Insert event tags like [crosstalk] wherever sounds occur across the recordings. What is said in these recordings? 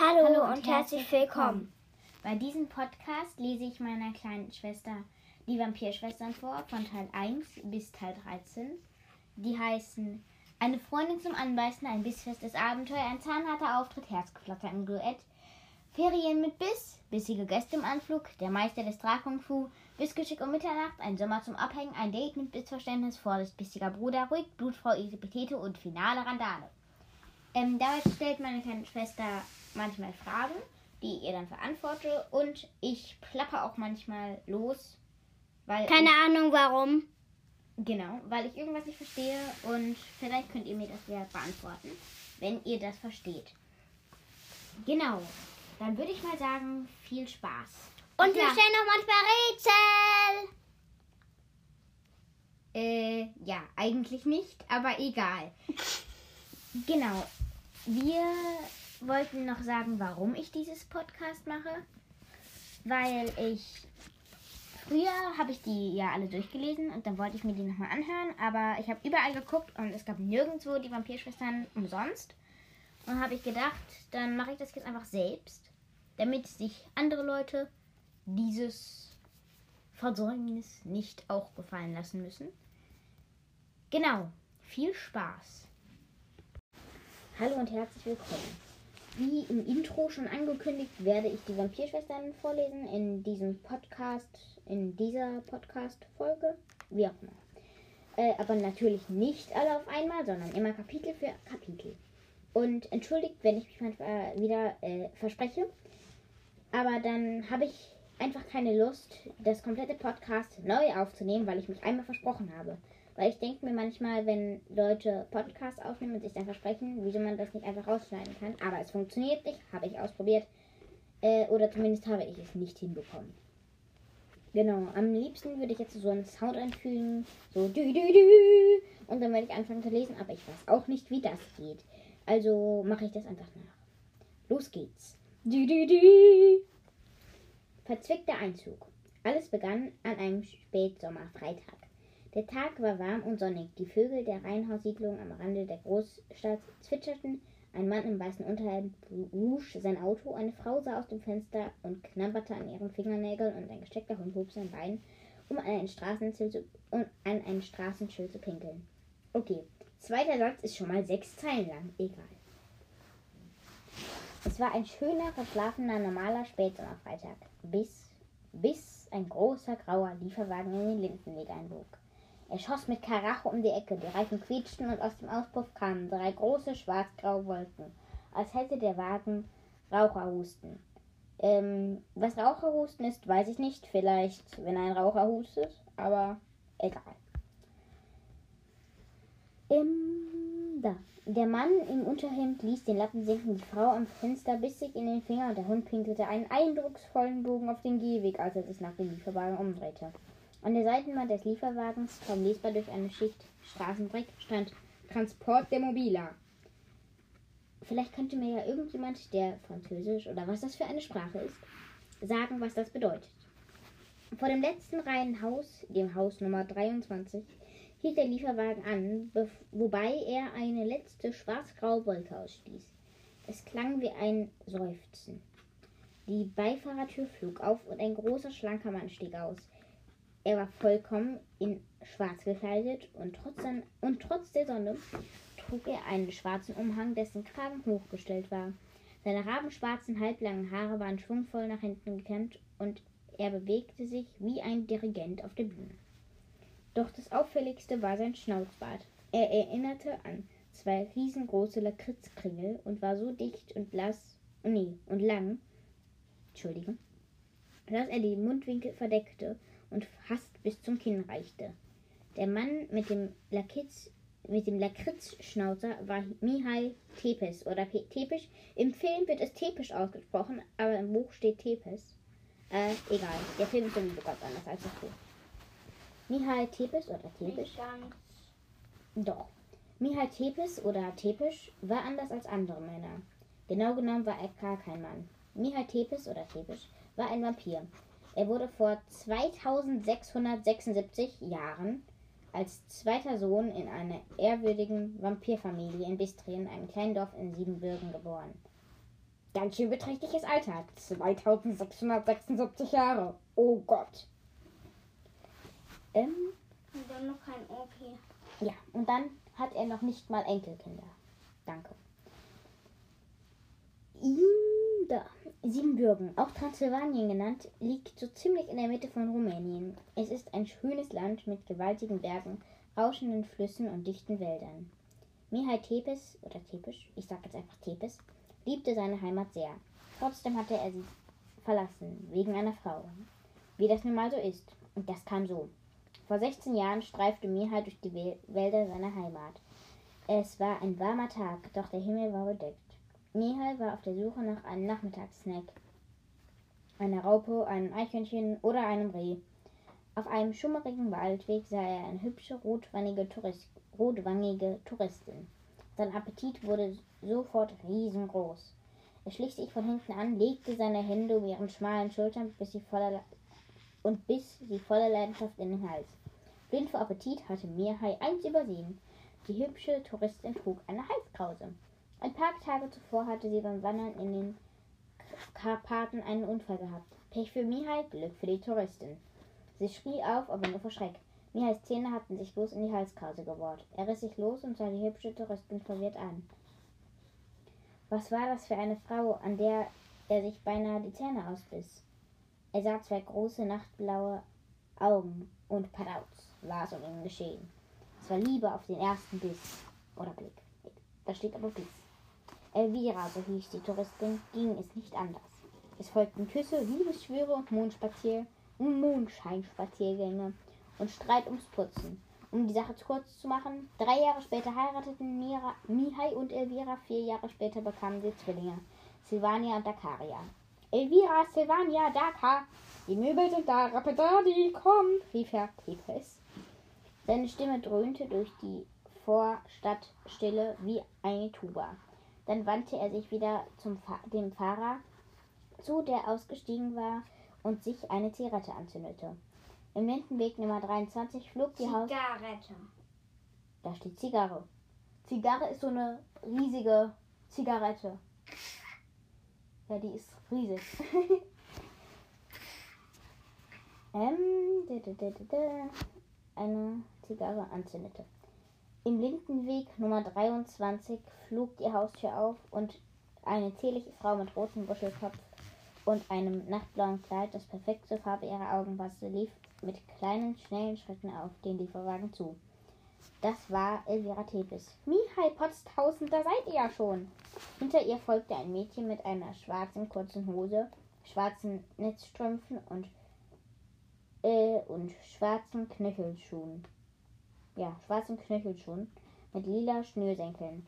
Hallo, Hallo und herzlich willkommen. Bei diesem Podcast lese ich meiner kleinen Schwester die Vampirschwestern vor, von Teil 1 bis Teil 13. Die heißen Eine Freundin zum Anbeißen, ein bissfestes Abenteuer, ein zahnharter Auftritt, Herzgeflatter im Duett, Ferien mit Biss, bissige Gäste im Anflug, der Meister des Drakung-Fu, Bissgeschick um Mitternacht, ein Sommer zum Abhängen, ein Date mit Bissverständnis, Vorsicht, bissiger Bruder, ruhig, Blutfrau, Isepetete und finale Randale. Ähm, dabei stellt meine kleine Schwester manchmal Fragen, die ich ihr dann verantworte und ich plapper auch manchmal los, weil Keine Ahnung warum. genau, weil ich irgendwas nicht verstehe und vielleicht könnt ihr mir das ja beantworten, wenn ihr das versteht. Genau, dann würde ich mal sagen, viel Spaß. Und wir Ja. stellen noch manchmal Rätsel. Äh, ja, eigentlich nicht, aber egal. [laughs] Genau. Wir wollten noch sagen, warum ich dieses Podcast mache. Weil ich. Früher habe ich die ja alle durchgelesen und dann wollte ich mir die nochmal anhören, aber ich habe überall geguckt und es gab nirgendwo die Vampirschwestern umsonst. Und habe ich gedacht, dann mache ich das jetzt einfach selbst, damit sich andere Leute dieses Versäumnis nicht auch gefallen lassen müssen. Genau, viel Spaß. Hallo und herzlich willkommen. Wie im Intro schon angekündigt, werde ich die Vampirschwestern vorlesen in diesem Podcast, in dieser Podcast-Folge. Wie auch immer. Äh, aber natürlich nicht alle auf einmal, sondern immer Kapitel für Kapitel. Und entschuldigt, wenn ich mich manchmal wieder äh, verspreche. Aber dann habe ich einfach keine Lust, das komplette Podcast neu aufzunehmen, weil ich mich einmal versprochen habe. Weil ich denke mir manchmal, wenn Leute Podcasts aufnehmen und sich dann versprechen, wieso man das nicht einfach rausschneiden kann. Aber es funktioniert nicht, habe ich ausprobiert. Äh, oder zumindest habe ich es nicht hinbekommen. Genau, am liebsten würde ich jetzt so einen Sound einfügen, so dü dü dü. Und dann werde ich anfangen zu lesen, aber ich weiß auch nicht, wie das geht. Also mache ich das einfach nach. Los geht's. Dü dü dü. Verzwickter Einzug. Alles begann an einem Spätsommerfreitag. Der Tag war warm und sonnig. Die Vögel der Reihenhaussiedlung am Rande der Großstadt zwitscherten. Ein Mann im weißen Unterhemd wusch sein Auto. Eine Frau sah aus dem Fenster und knabberte an ihren Fingernägeln und ein gesteckter Hund hob sein Bein, um an ein Straßenschild zu, um an ein Straßenschild zu pinkeln. Okay, zweiter Satz ist schon mal sechs Zeilen lang. Egal. Es war ein schöner, verschlafener, normaler Spätsommerfreitag, bis, bis ein großer, grauer Lieferwagen in den Lindenweg einbog. Er schoss mit Karacho um die Ecke, die Reifen quietschten und aus dem Auspuff kamen drei große, schwarz-graue Wolken, als hätte der Wagen Raucherhusten. Ähm, was Raucherhusten ist, weiß ich nicht. Vielleicht, wenn ein Raucher hustet, aber egal. Ähm, da. Der Mann im Unterhemd ließ den Lappen sinken, die Frau am Fenster biss sich in den Finger und der Hund pinkelte einen eindrucksvollen Bogen auf den Gehweg, als er sich nach dem Lieferwagen umdrehte. An der Seitenwand des Lieferwagens, kaum lesbar durch eine Schicht Straßenbrick, stand Transport der Mobila. Vielleicht könnte mir ja irgendjemand, der Französisch oder was das für eine Sprache ist, sagen, was das bedeutet. Vor dem letzten Reihenhaus, dem Haus Nummer 23, hielt der Lieferwagen an, wobei er eine letzte schwarz-graue Wolke ausstieß. Es klang wie ein Seufzen. Die Beifahrertür flog auf und ein großer, schlanker Mann stieg aus. Er war vollkommen in schwarz gekleidet und trotz, sein, und trotz der Sonne trug er einen schwarzen Umhang, dessen Kragen hochgestellt war. Seine rabenschwarzen, halblangen Haare waren schwungvoll nach hinten gekämmt und er bewegte sich wie ein Dirigent auf der Bühne. Doch das auffälligste war sein Schnauzbart. Er erinnerte an zwei riesengroße Lakritzkringel und war so dicht und blass, nee, und lang, Entschuldigung, dass er die Mundwinkel verdeckte und fast bis zum Kinn reichte. Der Mann mit dem Lakritz, mit dem Lakritzschnauzer war Mihai Tepes oder Pe Tepisch. Im Film wird es Tepisch ausgesprochen, aber im Buch steht Tepes. Äh, egal. Der Film ist sowieso ganz anders als das Buch. Mihai Tepes oder Tepisch? Doch. Mihai Tepes oder Tepisch war anders als andere Männer. Genau genommen war er gar kein Mann. Mihai Tepes oder Tepisch war ein Vampir. Er wurde vor 2676 Jahren als zweiter Sohn in einer ehrwürdigen Vampirfamilie in Bistrien, einem kleinen Dorf in Siebenbürgen, geboren. Ganz schön beträchtliches Alter. 2676 Jahre. Oh Gott. Ähm, Und dann noch kein OP. ja, und dann hat er noch nicht mal Enkelkinder. Danke. Inda. Siebenbürgen, auch Transsilvanien genannt, liegt so ziemlich in der Mitte von Rumänien. Es ist ein schönes Land mit gewaltigen Bergen, rauschenden Flüssen und dichten Wäldern. Mihai Tepes, oder Tepisch, ich sag jetzt einfach Tepes, liebte seine Heimat sehr. Trotzdem hatte er sie verlassen, wegen einer Frau. Wie das nun mal so ist. Und das kam so. Vor 16 Jahren streifte Mihai durch die Wäl- Wälder seiner Heimat. Es war ein warmer Tag, doch der Himmel war bedeckt. Mihai war auf der Suche nach einem Nachmittagssnack. Einer Raupe, einem Eichhörnchen oder einem Reh. Auf einem schummerigen Waldweg sah er eine hübsche rotwangige, Tourist, rotwangige Touristin. Sein Appetit wurde sofort riesengroß. Er schlich sich von hinten an, legte seine Hände um ihren schmalen Schultern bis sie voller Le- und biss sie voller Leidenschaft in den Hals. Blind vor Appetit hatte Mihai eins übersehen. Die hübsche Touristin trug eine Halskrause. Ein paar Tage zuvor hatte sie beim Wandern in den Karpaten einen Unfall gehabt. Pech für Mihai, Glück für die Touristin. Sie schrie auf, aber nur vor Schreck. Mihais Zähne hatten sich bloß in die Halskrause gebohrt. Er riss sich los und sah die hübsche Touristin verwirrt an. Was war das für eine Frau, an der er sich beinahe die Zähne ausbiss? Er sah zwei große, nachtblaue Augen und Padauz war es um ihn geschehen. Es war Liebe auf den ersten Biss. Oder Blick. Da steht aber Biss. Elvira, so hieß die Touristin, ging es nicht anders. Es folgten Küsse, Liebesschwüre und Mondspazier Mondscheinspaziergänge und Streit ums Putzen. Um die Sache kurz zu machen, drei Jahre später heirateten Mira, Mihai und Elvira, vier Jahre später bekamen sie Zwillinge, Silvania und Dakaria. Elvira, Silvania, Dakar, die Möbel sind da, Rapidadi, komm, rief Herr Tepes. Seine Stimme dröhnte durch die Vorstadtstille wie eine Tuba. Dann wandte er sich wieder zum Fa dem Fahrer zu, der ausgestiegen war und sich eine Zigarette anzündete. Im Lindenweg Nummer 23 flog die Haus... Zigarette. Da steht Zigarre. Zigarre ist so eine riesige Zigarette. Ja, die ist riesig. [laughs] ähm, eine Zigarre anzündete. Im Lindenweg Nummer 23 flog die Haustür auf und eine zierliche Frau mit rotem Buschelkopf und einem nachtblauen Kleid, das perfekt zur Farbe ihrer Augen passte, lief mit kleinen, schnellen Schritten auf den Lieferwagen zu. Das war Elvira Tepes. Mihai Potztausend, da seid ihr ja schon. Hinter ihr folgte ein Mädchen mit einer schwarzen kurzen Hose, schwarzen Netzstrümpfen und, äh, und schwarzen Knöchelschuhen. Ja, schwarzen Knöchelschuhen mit lila Schnürsenkeln.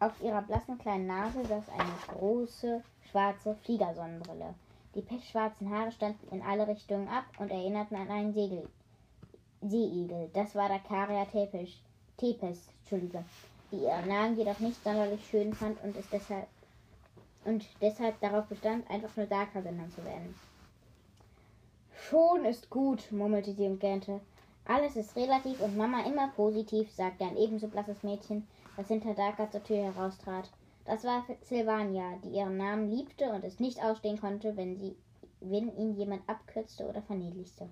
Auf ihrer blassen kleinen Nase saß eine große schwarze Fliegersonnenbrille. Die pechschwarzen Haare standen in alle Richtungen ab und erinnerten an einen Segel, Seeigel. Das war der Karia Tepes, Tepes, Entschuldige, die ihren Namen jedoch nicht sonderlich schön fand und es deshalb und deshalb darauf bestand, einfach nur Daka genannt zu werden. Schon ist gut, murmelte sie und gähnte. Alles ist relativ und Mama immer positiv, sagte ein ebenso blasses Mädchen, das hinter Daka zur Tür heraustrat. Das war Silvania, die ihren Namen liebte und es nicht ausstehen konnte, wenn sie wenn ihn jemand abkürzte oder verniedlichte.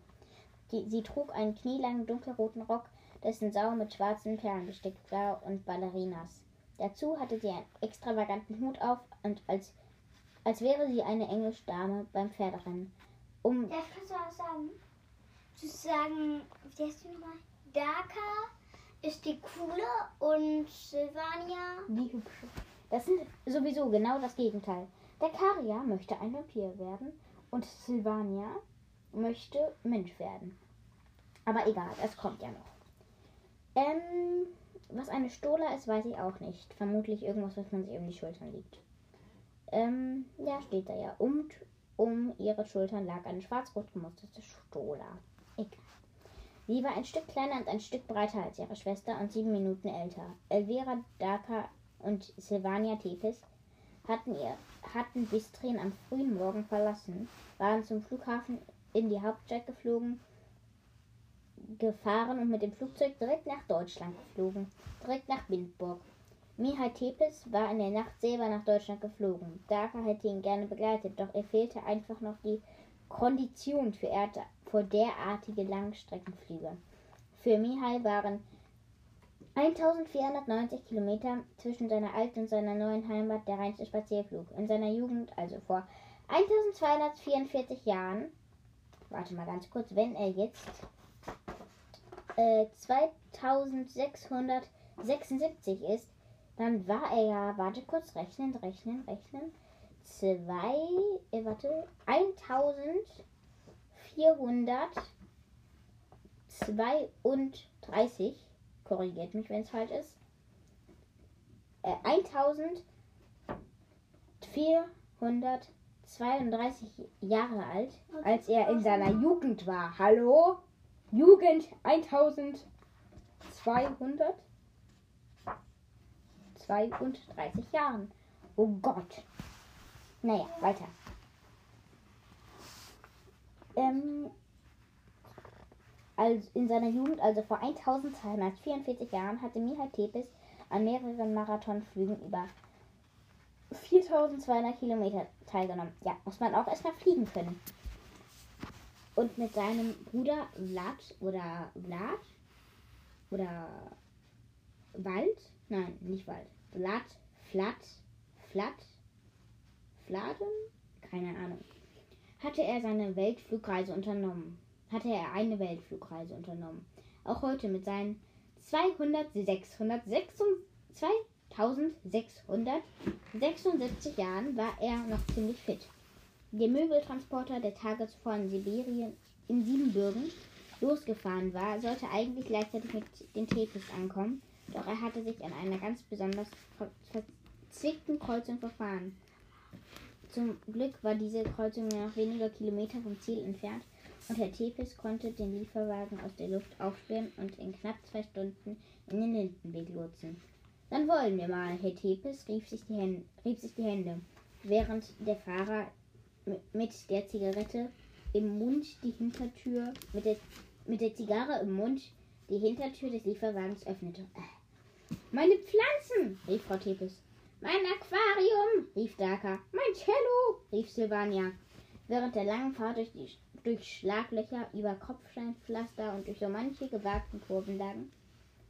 Die, sie trug einen knielangen dunkelroten Rock, dessen Sau mit schwarzen Perlen bestickt war und Ballerinas. Dazu hatte sie einen extravaganten Hut auf und als, als wäre sie eine Englischdame beim Pferderennen. Um kannst du was sagen? Zu sagen, wie heißt die nochmal? Daka ist die coole und Silvania. die hübsche. Das sind sowieso genau das Gegenteil. Der Karia möchte ein Vampir werden und Silvania möchte Mensch werden. Aber egal, es kommt ja noch. Ähm, was eine Stola ist, weiß ich auch nicht. Vermutlich irgendwas, was man sich um die Schultern legt. Ähm, ja, steht da ja. Und um ihre Schultern lag eine schwarz-rot gemusterte Stola. Egal. Sie war ein Stück kleiner und ein Stück breiter als ihre Schwester und sieben Minuten älter. Elvira Daka und Silvania Tepes hatten, ihr, hatten Bistrien am frühen Morgen verlassen, waren zum Flughafen in die Hauptstadt geflogen, gefahren und mit dem Flugzeug direkt nach Deutschland geflogen, direkt nach Bindburg. Mihai Tepes war in der Nacht selber nach Deutschland geflogen. Daka hätte ihn gerne begleitet, doch er fehlte einfach noch die Kondition für, Erd für derartige Langstreckenflüge. Für Mihai waren 1490 Kilometer zwischen seiner alten und seiner neuen Heimat der reinste Spazierflug. In seiner Jugend, also vor 1244 Jahren, warte mal ganz kurz, wenn er jetzt äh, 2676 ist, dann war er ja, warte kurz, rechnen, rechnen, rechnen, zwei, äh, warte, 1432 korrigiert mich, wenn es falsch ist. Äh, 1432 Jahre alt, als er in seiner Jugend war. Hallo? Jugend 1200? 32 Jahren. Oh Gott. Naja, weiter. Ähm, also in seiner Jugend, also vor 1244 Jahren, hatte Mihai Tepes an mehreren Marathonflügen über 4200 Kilometer teilgenommen. Ja, muss man auch erstmal fliegen können. Und mit seinem Bruder Vlad oder Vlad oder Wald, nein, nicht Wald, Vlad, Flat, Flat, Fladen, keine Ahnung, hatte er seine Weltflugreise unternommen hatte er eine Weltflugreise unternommen. Auch heute mit seinen 200, 2676 Jahren war er noch ziemlich fit. Der Möbeltransporter, der Tage zuvor in Sibirien, in Siebenbürgen losgefahren war, sollte eigentlich gleichzeitig mit den Tepes ankommen, doch er hatte sich an einer ganz besonders verzwickten Kreuzung verfahren. Zum Glück war diese Kreuzung nur noch weniger Kilometer vom Ziel entfernt und Herr Tepes konnte den Lieferwagen aus der Luft aufsperren und in knapp zwei Stunden in den Lindenweg lotsen. Dann wollen wir mal, Herr Tepes, rief sich die Hände, rieb sich die Hände, während der Fahrer mit der Zigarette im Mund die Hintertür, mit der, mit der Zigarre im Mund die Hintertür des Lieferwagens öffnete. Äh, meine Pflanzen, rief Frau Tepes. Mein Aquarium, rief Daka. Mein Cello, rief Silvania. Während der langen Fahrt durch die durch Schlaglöcher, über Kopfsteinpflaster und durch so manche gewagten Kurvenlagen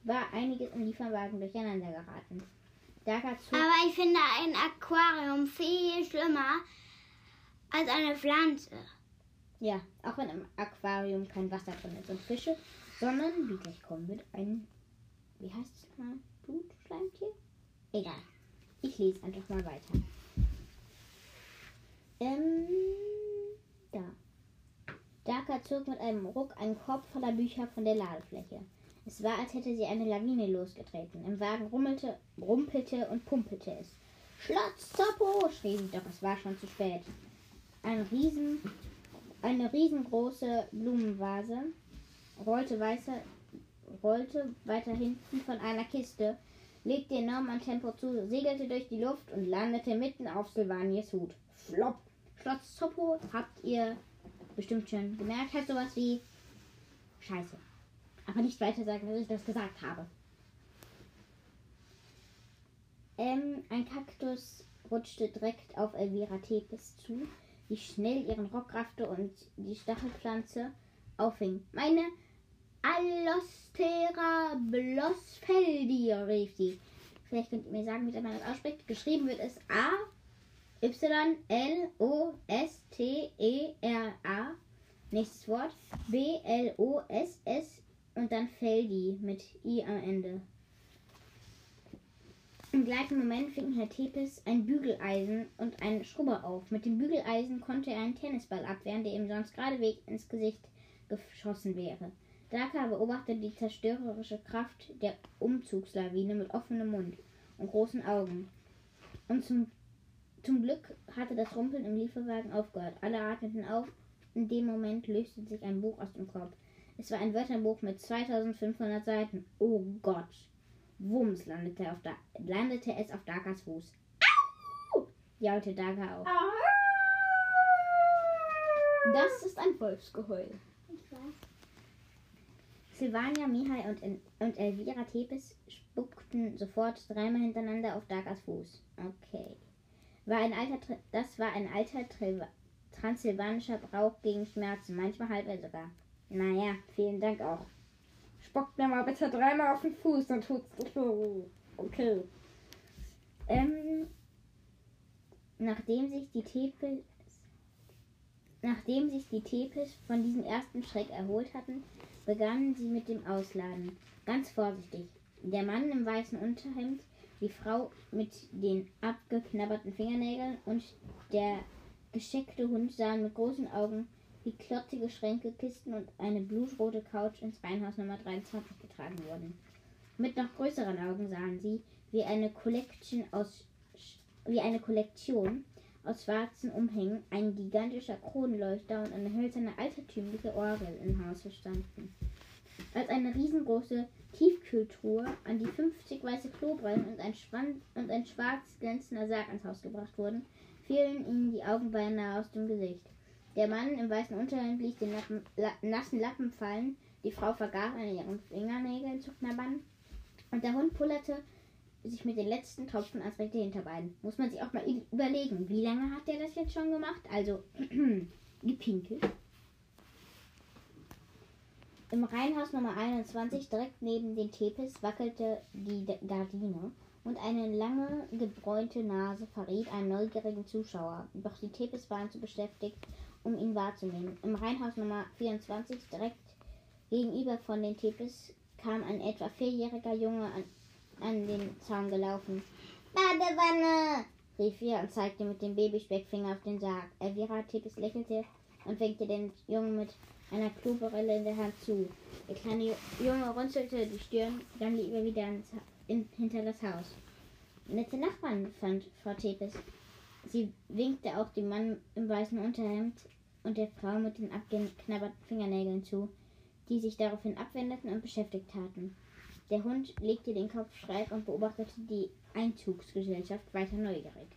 war einiges im Lieferwagen durcheinander geraten. Aber ich finde ein Aquarium viel schlimmer als eine Pflanze. Ja, auch wenn im Aquarium kein Wasser drin ist und Fische, sondern, wie gleich kommen wird, ein, wie heißt es mal, Blutschleimtier? Egal. Ich lese einfach mal weiter. Ähm, da. Daka zog mit einem Ruck einen Korb voller Bücher von der Ladefläche. Es war, als hätte sie eine Lawine losgetreten. Im Wagen rummelte, rumpelte und pumpelte es. Schlotz, Zoppo, schrie sie, doch es war schon zu spät. Ein Riesen, eine riesengroße Blumenvase rollte, weiße, rollte weiter hinten von einer Kiste, legte enorm an Tempo zu, segelte durch die Luft und landete mitten auf Silvanias Hut. Flop! Schlotz Zoppo, habt ihr bestimmt schon gemerkt hat, sowas wie Scheiße. Aber nicht weiter sagen, dass ich das gesagt habe. Ähm, ein Kaktus rutschte direkt auf Elvira Tepes zu, die schnell ihren Rock raffte und die Stachelpflanze auffing. Meine Allostera blossfeldi, rief sie. Vielleicht könnt ihr mir sagen, wie man das ausspricht. Geschrieben wird es A Y-L-O-S-T-E-R-A. Nächstes Wort. B-L-O-S-S und dann Feldi mit I am Ende. Im gleichen Moment fing Herr Tepes ein Bügeleisen und ein Schrubber auf. Mit dem Bügeleisen konnte er einen Tennisball abwehren, der ihm sonst geradewegs ins Gesicht geschossen wäre. Daka beobachtete die zerstörerische Kraft der Umzugslawine mit offenem Mund und großen Augen. Und zum zum Glück hatte das Rumpeln im Lieferwagen aufgehört. Alle atmeten auf. In dem Moment löste sich ein Buch aus dem Korb. Es war ein Wörterbuch mit 2500 Seiten. Oh Gott. Wumms landete, auf da landete es auf Dagas Fuß. Au! jaulte Daga auf. Das ist ein Wolfsgeheul. Silvania, Mihai und, und Elvira Tepes spuckten sofort dreimal hintereinander auf Dagas Fuß. Okay. War ein alter, das war ein alter transsilvanischer Brauch gegen Schmerzen, manchmal halb sogar. Naja, vielen Dank auch. Spockt mir mal bitte dreimal auf den Fuß, dann tut's so. Okay. Ähm, nachdem sich die Tepes Nachdem sich die Tepes von diesem ersten Schreck erholt hatten, begannen sie mit dem Ausladen. Ganz vorsichtig. Der Mann im weißen Unterhemd, die Frau mit den abgeknabberten Fingernägeln und der gescheckte Hund sahen mit großen Augen, wie klotzige Schränke, Kisten und eine blutrote Couch ins Reihenhaus Nummer 23 getragen wurden. Mit noch größeren Augen sahen sie, wie eine Collection aus wie eine Kollektion aus schwarzen Umhängen, ein gigantischer Kronleuchter und eine hölzerne altertümliche Orgel im Hause standen. Als eine riesengroße Tiefkühltruhe, an die 50 weiße Klobrillen und ein, Schwan und ein schwarz glänzender Sarg ins Haus gebracht wurden, fielen ihnen die Augen beinahe aus dem Gesicht. Der Mann im weißen Unterhemd ließ den Lappen, la, nassen Lappen fallen, die Frau vergaß an ihren Fingernägeln zu knabbern und der Hund pullerte sich mit den letzten Tropfen ans rechte Hinterbein. Muss man sich auch mal überlegen, wie lange hat der das jetzt schon gemacht? Also, [clears throat] gepinkelt. Im Reihenhaus Nummer 21, direkt neben den Tepes, wackelte die Gardine und eine lange, gebräunte Nase verriet einen neugierigen Zuschauer. Doch die Tepes waren zu beschäftigt, um ihn wahrzunehmen. Im Reihenhaus Nummer 24, direkt gegenüber von den Tepes, kam ein etwa vierjähriger Junge an an den Zaun gelaufen. Badewanne! rief er und zeigte mit dem Babyspeckfinger auf den Sarg. Elvira Tippes lächelte und winkte den Jungen mit einer Klobrille in der Hand zu. Der kleine Junge runzelte die Stirn, dann lief er wieder ins, in, hinter das Haus. Nette Nachbarn, fand Frau Tepes. Sie winkte auch dem Mann im weißen Unterhemd und der Frau mit den abgeknabberten Fingernägeln zu, die sich daraufhin abwendeten und beschäftigt hatten. Der Hund legte den Kopf schräg und beobachtete die Einzugsgesellschaft weiter neugierig.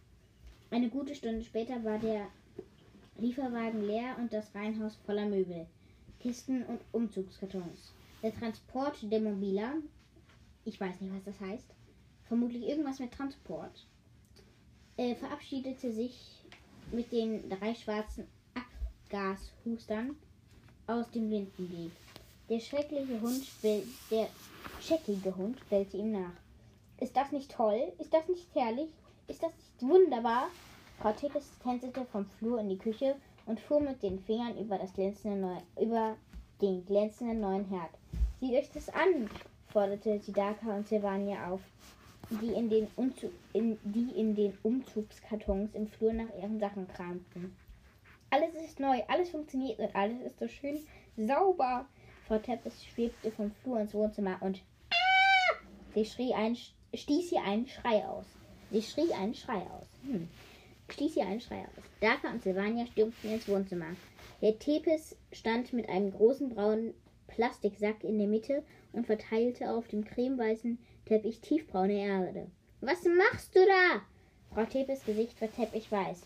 Eine gute Stunde später war der Lieferwagen leer und das Reihenhaus voller Möbel, Kisten und Umzugskartons. Der Transport der Mobila, ich weiß nicht, was das heißt, vermutlich irgendwas mit Transport, äh, verabschiedete sich mit den drei schwarzen Abgashustern aus dem Lindenweg. Der schreckliche Hund, der scheckige Hund bellte ihm nach. Ist das nicht toll? Ist das nicht herrlich? Ist das nicht wunderbar? Frau Tippes tänzelte vom Flur in die Küche und fuhr mit den Fingern über, das glänzende Neu über den glänzenden neuen Herd. Sieht euch das an, forderte sie Daka und Silvania auf, die in, den Umzug, in, die in den Umzugskartons im Flur nach ihren Sachen kramten. Alles ist neu, alles funktioniert und alles ist so schön sauber. Frau Teppes schwebte vom Flur ins Wohnzimmer und ah! sie schrie ein, stieß hier einen Schrei aus. Sie schrie einen Schrei aus. Hm. Stieß hier einen Schrei aus. Daka und Silvania stürmten ins Wohnzimmer. Der Tepes stand mit einem großen braunen Plastiksack in der Mitte und verteilte auf dem cremeweißen Teppich tiefbraune Erde. Was machst du da? Frau Tepes Gesicht war teppichweiß.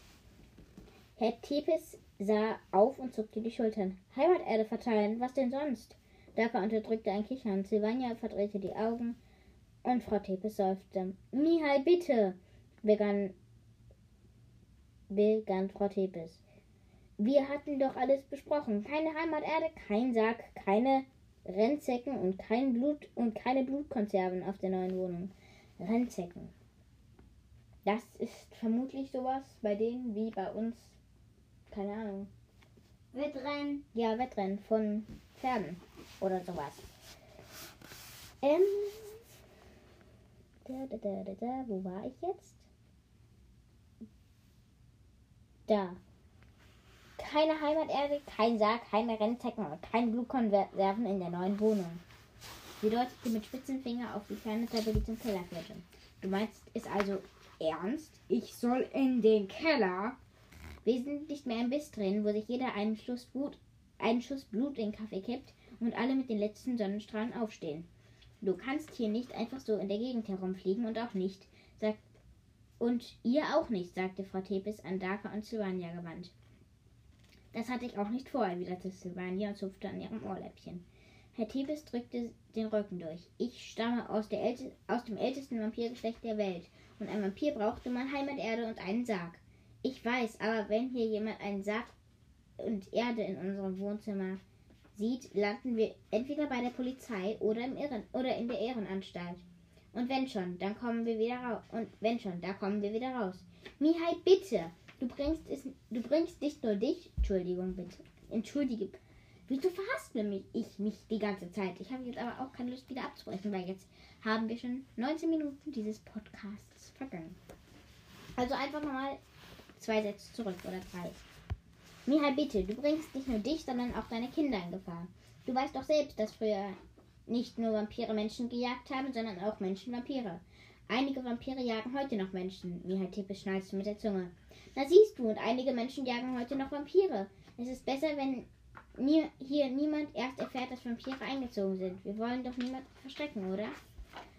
Herr Tepes sah auf und zuckte die Schultern. Heimaterde verteilen, was denn sonst? Daka unterdrückte ein Kichern. Silvania verdrehte die Augen und Frau Tepes seufzte. Mihai, bitte, begann, begann Frau Tepes. Wir hatten doch alles besprochen. Keine Heimaterde, kein Sack, keine Rennzecken und kein Blut und keine Blutkonserven auf der neuen Wohnung. Rennzecken. Das ist vermutlich sowas bei denen wie bei uns keine Ahnung. Wettrennen? Ja, Wettrennen von Pferden oder sowas. Ähm. Da, da, da, da, da. Wo war ich jetzt? Da. Keine Heimaterde, kein Sarg, keine Rennzecken und kein Blutkonserven in der neuen Wohnung. Sie deutete mit spitzen Finger auf die kleine Treppe, die zum Keller führte. Du meinst es also ernst? Ich soll in den Keller? Nicht mehr im Biss drin, wo sich jeder einen Schuss Blut, einen Schuss Blut in den Kaffee kippt und alle mit den letzten Sonnenstrahlen aufstehen. Du kannst hier nicht einfach so in der Gegend herumfliegen und auch nicht, sagt und ihr auch nicht, sagte Frau Tepes an Daka und Sylvania gewandt. Das hatte ich auch nicht vor, erwiderte Sylvania und zupfte an ihrem Ohrläppchen. Herr Tibes drückte den Rücken durch. Ich stamme aus, aus dem ältesten Vampirgeschlecht der Welt. Und ein Vampir brauchte man Heimaterde und einen Sarg. Ich weiß, aber wenn hier jemand einen Sarg und Erde in unserem Wohnzimmer sieht, landen wir entweder bei der Polizei oder, im Irren oder in der Ehrenanstalt. Und wenn schon, dann kommen wir wieder raus. Und wenn schon, da kommen wir wieder raus. Mihai, bitte! Du bringst es, du bringst nicht nur dich, Entschuldigung, bitte. Entschuldige. Wieso verhaspel mich ich mich die ganze Zeit? Ich habe jetzt aber auch keine Lust wieder abzubrechen, weil jetzt haben wir schon 19 Minuten dieses Podcasts vergangen. Also einfach nochmal zwei Sätze zurück oder drei. Mihai, bitte, du bringst nicht nur dich, sondern auch deine Kinder in Gefahr. Du weißt doch selbst, dass früher nicht nur Vampire Menschen gejagt haben, sondern auch Menschen Vampire. Einige Vampire jagen heute noch Menschen, Mihai Tippe schnalzte mit der Zunge. Na siehst du, und einige Menschen jagen heute noch Vampire. Es ist besser, wenn nie, hier niemand erst erfährt, dass Vampire eingezogen sind. Wir wollen doch niemanden verstecken, oder?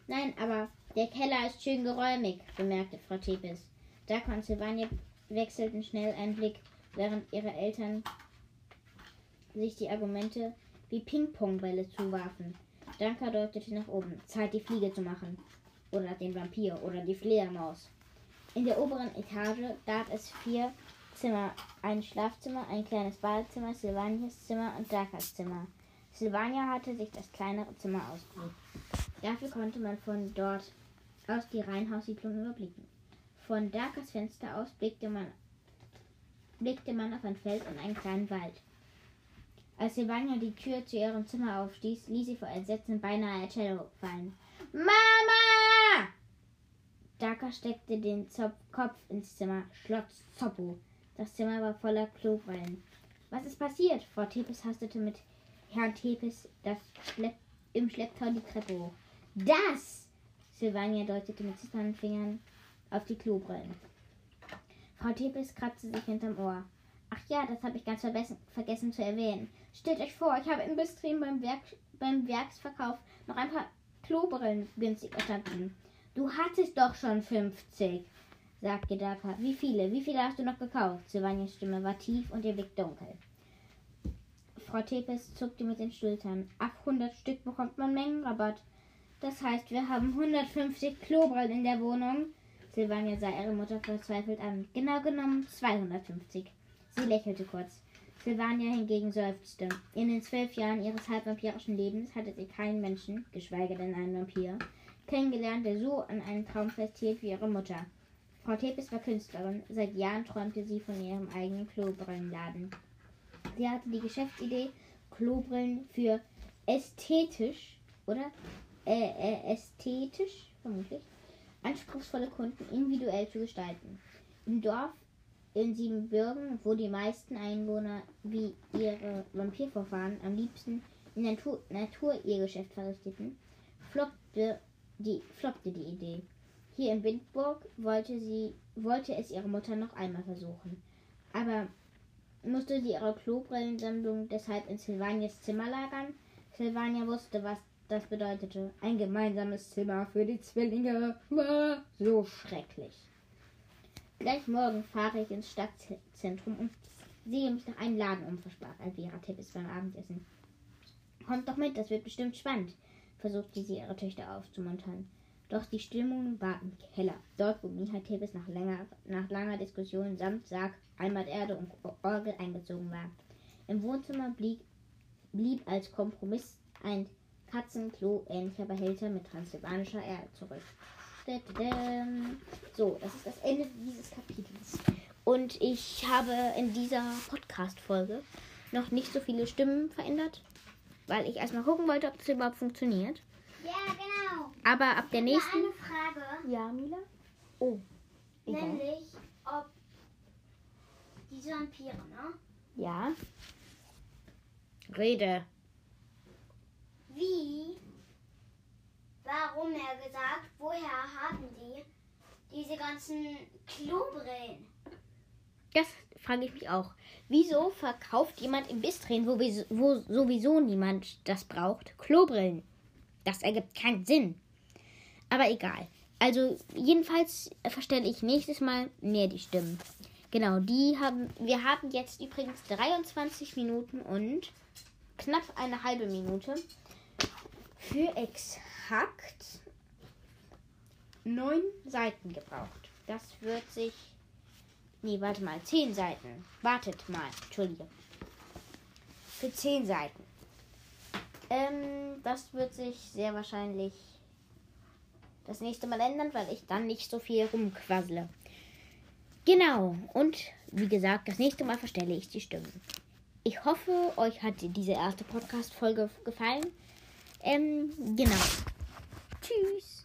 Nein, aber der Keller ist schön geräumig, bemerkte Frau Tepes. Daka und Silvania wechselten schnell einen Blick, während ihre Eltern sich die Argumente wie Ping-Pong-Bälle zuwarfen. Danka deutete nach oben. Zeit, die Fliege zu machen. Oder den Vampir oder die Fledermaus. In der oberen Etage gab es vier Zimmer. Ein Schlafzimmer, ein kleines Badezimmer, Silvanias Zimmer und Dakas Zimmer. Silvania hatte sich das kleinere Zimmer ausgesucht. Dafür konnte man von dort aus die Reihenhaussiedlung überblicken. Von Dakas Fenster aus blickte man, blickte man auf ein Feld und einen kleinen Wald. Als Silvania die Tür zu ihrem Zimmer aufstieß, ließ sie vor Entsetzen beinahe Cello fallen. Mama! Daka steckte den Zop Kopf ins Zimmer, Schloss Zoppo. Das Zimmer war voller Klobrillen. Was ist passiert? Frau Tepes hastete mit Herrn Tepes das Schlepp im Schlepptau die Treppe hoch. Das! Silvania deutete mit zitternden Fingern auf die Klobrillen. Frau Tepes kratzte sich hinterm Ohr. Ach ja, das habe ich ganz vergessen zu erwähnen. Stellt euch vor, ich habe in Bistrin beim, Werk, beim Werksverkauf noch ein paar Klobrillen günstig erstanden. Du hattest doch schon 50, sagte Daka. Wie viele? Wie viele hast du noch gekauft? Silvanias Stimme war tief und ihr Blick dunkel. Frau Tepes zuckte mit den Schultern. Ab 100 Stück bekommt man Mengenrabatt. Das heißt, wir haben 150 Klobrillen in der Wohnung. Silvania sah ihre Mutter verzweifelt an. Genau genommen 250. Sie lächelte kurz. Silvania hingegen seufzte. In den zwölf Jahren ihres halbvampirischen Lebens hatte sie keinen Menschen, geschweige denn einen Vampir, kennengelernt, der so an einen Traum festhielt wie ihre Mutter. Frau Tepes war Künstlerin. Seit Jahren träumte sie von ihrem eigenen Klobrillenladen. Sie hatte die Geschäftsidee, Klobrillen für ästhetisch, oder? Äh, äh, ästhetisch, vermutlich, anspruchsvolle Kunden individuell zu gestalten. Im Dorf in Siebenbürgen, wo die meisten Einwohner wie ihre Vampirvorfahren am liebsten in Natur, Natur ihr Geschäft verrichteten, floppte die, floppte die Idee. Hier in Windburg wollte, sie, wollte es ihre Mutter noch einmal versuchen. Aber musste sie ihre Klobrillensammlung deshalb in Silvanias Zimmer lagern? Silvania wusste, was das bedeutete. Ein gemeinsames Zimmer für die Zwillinge. War so schrecklich. Gleich morgen fahre ich ins Stadtzentrum und sehe mich nach einem Laden um, versprach Alvira Tippes beim Abendessen. Kommt doch mit, das wird bestimmt spannend, versuchte sie ihre Töchter aufzumuntern. Doch die Stimmung war im Keller. Dort, wo Micha Tippes nach, länger, nach langer Diskussion samt Sarg, Heimat Erde und Orgel eingezogen war. Im Wohnzimmer blieb, blieb als Kompromiss ein Katzenklo-ähnlicher Behälter mit transsilvanischer Erde zurück. So, das ist das Ende dieses Kapitels. Und ich habe in dieser Podcast-Folge noch nicht so viele Stimmen verändert, weil ich erstmal gucken wollte, ob das überhaupt funktioniert. Ja, genau. Aber ab der Ich nächsten. habe eine Frage, Ja, Mila? Oh. Egal. nämlich ob diese Vampire, ne? Ja. Rede. Wie, warum er gesagt, woher haben die diese ganzen Klobrillen? Das frage ich mich auch. Wieso verkauft jemand im Bistrin, wo, wo sowieso niemand das braucht, Klobrillen? Das ergibt keinen Sinn. Aber egal. Also jedenfalls verstelle ich nächstes Mal mehr die Stimmen. Genau, die haben. Wir haben jetzt übrigens 23 Minuten und knapp eine halbe Minute. Für exakt neun Seiten gebraucht. Das wird sich. Nee, warte mal, zehn Seiten. Wartet mal, Entschuldige. Für zehn Seiten. Ähm, das wird sich sehr wahrscheinlich das nächste Mal ändern, weil ich dann nicht so viel rumquassle. Genau, und wie gesagt, das nächste Mal verstelle ich die Stimmen. Ich hoffe, euch hat diese erste Podcast-Folge gefallen. Ähm, genau. Tschüss.